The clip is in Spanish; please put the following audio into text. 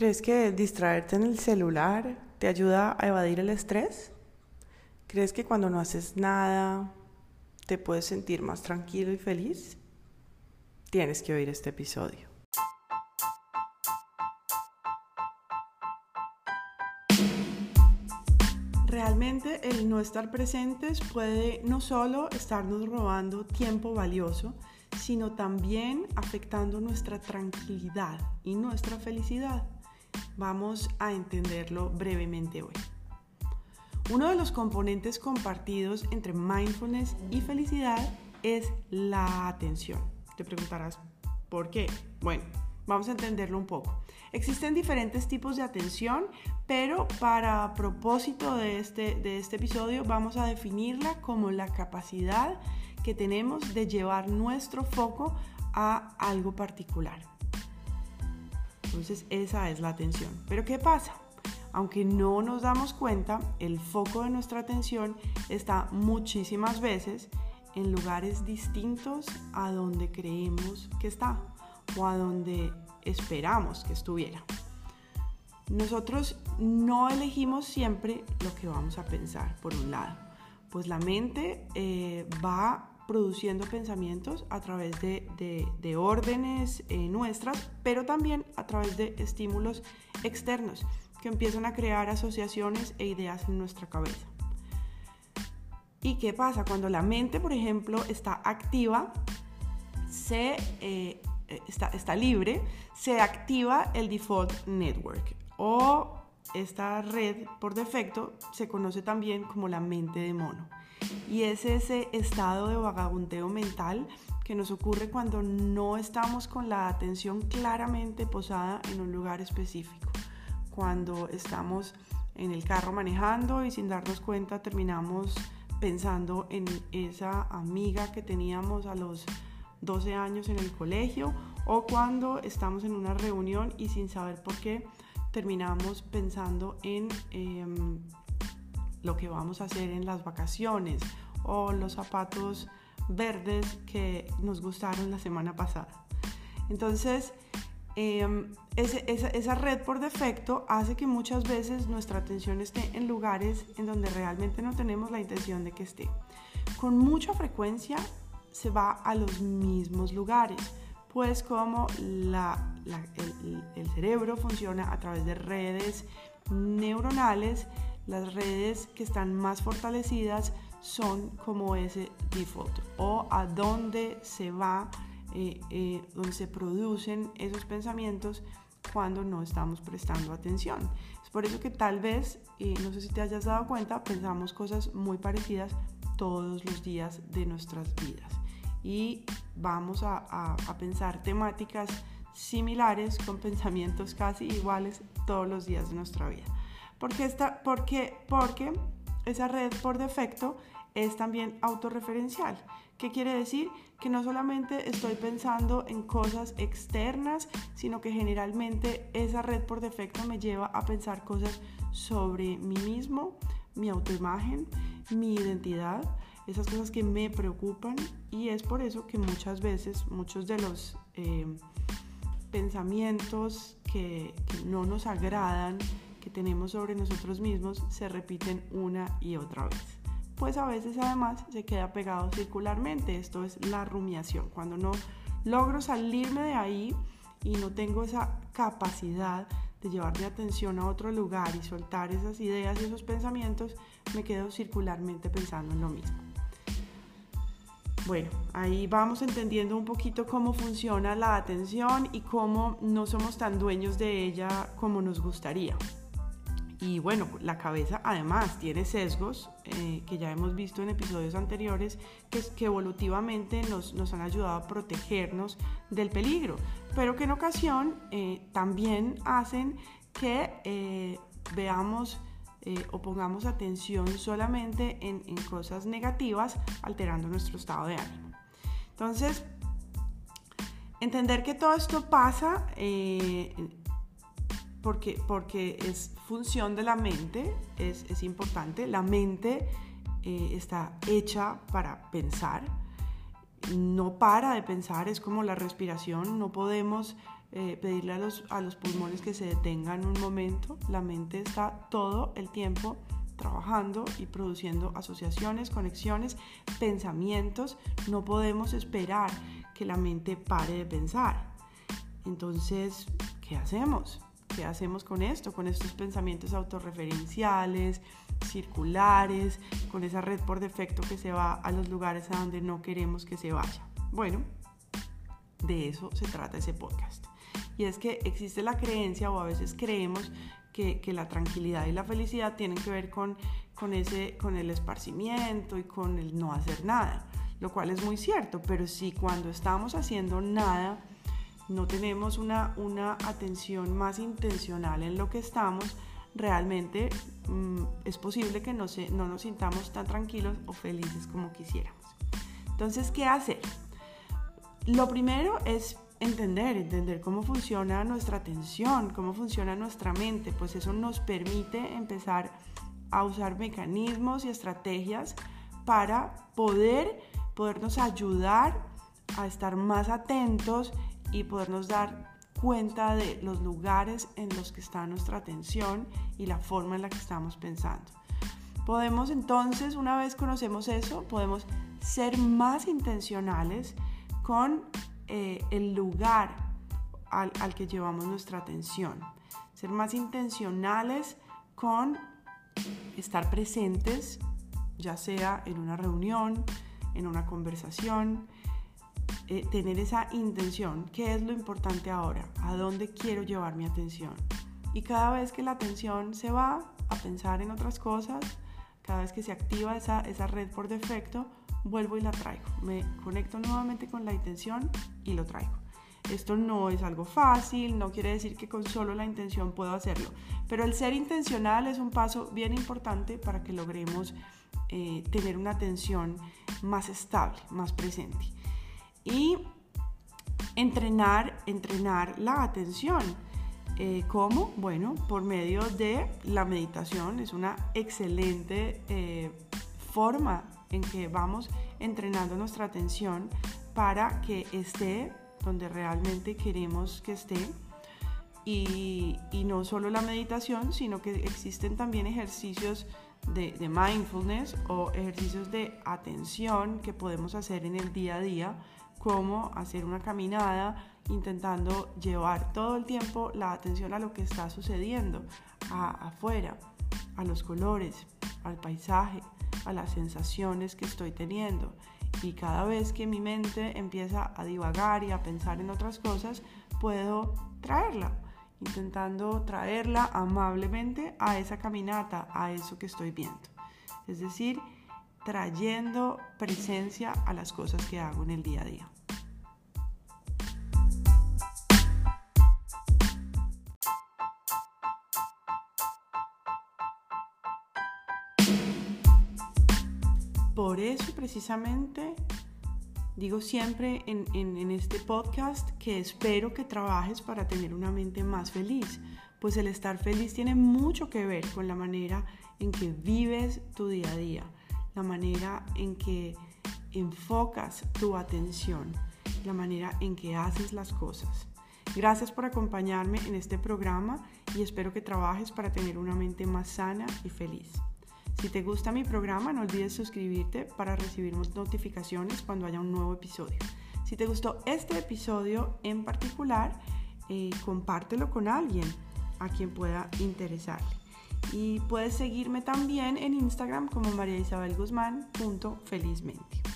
¿Crees que distraerte en el celular te ayuda a evadir el estrés? ¿Crees que cuando no haces nada te puedes sentir más tranquilo y feliz? Tienes que oír este episodio. Realmente el no estar presentes puede no solo estarnos robando tiempo valioso, sino también afectando nuestra tranquilidad y nuestra felicidad. Vamos a entenderlo brevemente hoy. Uno de los componentes compartidos entre mindfulness y felicidad es la atención. Te preguntarás, ¿por qué? Bueno, vamos a entenderlo un poco. Existen diferentes tipos de atención, pero para propósito de este, de este episodio vamos a definirla como la capacidad que tenemos de llevar nuestro foco a algo particular. Entonces esa es la atención. Pero ¿qué pasa? Aunque no nos damos cuenta, el foco de nuestra atención está muchísimas veces en lugares distintos a donde creemos que está o a donde esperamos que estuviera. Nosotros no elegimos siempre lo que vamos a pensar, por un lado, pues la mente eh, va produciendo pensamientos a través de, órdenes eh, nuestras, pero también a través de estímulos externos que empiezan a crear asociaciones e ideas en nuestra cabeza. ¿Y qué pasa? Cuando la mente, por ejemplo, está activa, se, eh, está, está libre, se activa el default network o esta red por defecto se conoce también como la mente de mono. Y es ese estado de vagabundeo mental que nos ocurre cuando no estamos con la atención claramente posada en un lugar específico. Cuando estamos en el carro manejando y sin darnos cuenta terminamos pensando en esa amiga que teníamos a los 12 años en el colegio o cuando estamos en una reunión y sin saber por qué terminamos pensando en em, lo que vamos a hacer en las vacaciones o los zapatos verdes que nos gustaron la semana pasada. Entonces, em, esa, red por defecto hace que muchas veces nuestra atención esté en lugares en donde realmente no tenemos la intención de que esté. Con mucha frecuencia se va a los mismos lugares, pues como el, el cerebro funciona a través de redes neuronales, las redes que están más fortalecidas son como ese default o a dónde se va, eh, eh, donde se producen esos pensamientos cuando no estamos prestando atención. Es por eso que tal vez, y no sé si te hayas dado cuenta, pensamos cosas muy parecidas todos los días de nuestras vidas. Y vamos a pensar temáticas similares con pensamientos casi iguales todos los días de nuestra vida. Porque, esta, porque, porque esa red por defecto es también autorreferencial. ¿Qué quiere decir? Que no solamente estoy pensando en cosas externas, sino que generalmente esa red por defecto me lleva a pensar cosas sobre mí mismo, mi autoimagen, mi identidad, esas cosas que me preocupan y es por eso que muchas veces muchos de los eh, pensamientos que, no nos agradan, que tenemos sobre nosotros mismos se repiten una y otra vez. Pues a veces además se queda pegado circularmente, esto es la rumiación, cuando no logro salirme de ahí y no tengo esa capacidad de llevar mi atención a otro lugar y soltar esas ideas y esos pensamientos, me quedo circularmente pensando en lo mismo. Bueno, ahí vamos entendiendo un poquito cómo funciona la atención y cómo no somos tan dueños de ella como nos gustaría. Y bueno, la cabeza además tiene sesgos eh, que ya hemos visto en episodios anteriores que, evolutivamente nos, nos, han ayudado a protegernos del peligro, pero que en ocasión eh, también hacen que eh, veamos o pongamos atención solamente en, cosas negativas, alterando nuestro estado de ánimo. Entonces, entender que todo esto pasa porque, porque es función de la mente, es, es importante. La mente eh, está hecha para pensar, no para de pensar, es como la respiración, no podemos eh, pedirle a los, a los pulmones que se detengan un momento. La mente está todo el tiempo trabajando y produciendo asociaciones, conexiones, pensamientos. No podemos esperar que la mente pare de pensar. Entonces, ¿qué hacemos? ¿Qué hacemos con esto? Con estos pensamientos autorreferenciales, circulares, con esa red por defecto que se va a los lugares a donde no queremos que se vaya. Bueno, de eso se trata ese podcast. Y es que existe la creencia o a veces creemos que, la tranquilidad y la felicidad tienen que ver con, con, ese, con el esparcimiento y con el no hacer nada, lo cual es muy cierto, pero si cuando estamos haciendo nada no tenemos una, una atención más intencional en lo que estamos, realmente mm, es posible que no, se, no nos sintamos tan tranquilos o felices como quisiéramos. Entonces, ¿qué hacer? Lo primero es entender, entender cómo funciona nuestra atención, cómo funciona nuestra mente, pues eso nos permite empezar a usar mecanismos y estrategias para poder podernos ayudar a estar más atentos y podernos dar cuenta de los lugares en los que está nuestra atención y la forma en la que estamos pensando. Podemos entonces, una vez conocemos eso, podemos ser más intencionales con eh, el lugar al, que llevamos nuestra atención. Ser más intencionales con estar presentes, ya sea en una reunión, en una conversación, eh, tener esa intención, ¿qué es lo importante ahora? ¿A dónde quiero llevar mi atención? Y cada vez que la atención se va a pensar en otras cosas, cada vez que se activa esa, esa red por defecto, vuelvo y la traigo. Me conecto nuevamente con la intención y lo traigo. Esto no es algo fácil, no quiere decir que con solo la intención puedo hacerlo, pero el ser intencional es un paso bien importante para que logremos eh, tener una atención más estable, más presente. Y entrenar, entrenar la atención. Eh, ¿Cómo? Bueno, por medio de la meditación. Es una excelente eh, forma en que vamos entrenando nuestra atención para que esté donde realmente queremos que esté. Y, no solo la meditación, sino que existen también ejercicios de, de, mindfulness o ejercicios de atención que podemos hacer en el día a día, como hacer una caminada intentando llevar todo el tiempo la atención a lo que está sucediendo afuera, a los colores, al paisaje, a las sensaciones que estoy teniendo. Y cada vez que mi mente empieza a divagar y a pensar en otras cosas, puedo traerla, intentando traerla amablemente a esa caminata, a eso que estoy viendo. Es decir, trayendo presencia a las cosas que hago en el día a día. Por eso precisamente digo siempre en, este podcast que espero que trabajes para tener una mente más feliz, pues el estar feliz tiene mucho que ver con la manera en que vives tu día a día, la manera en que enfocas tu atención, la manera en que haces las cosas. Gracias por acompañarme en este programa y espero que trabajes para tener una mente más sana y feliz. Si te gusta mi programa, no olvides suscribirte para recibir notificaciones cuando haya un nuevo episodio. Si te gustó este episodio en particular, eh, compártelo con alguien a quien pueda interesarle. Y puedes seguirme también en Instagram como María Isabel Guzmán. Felizmente.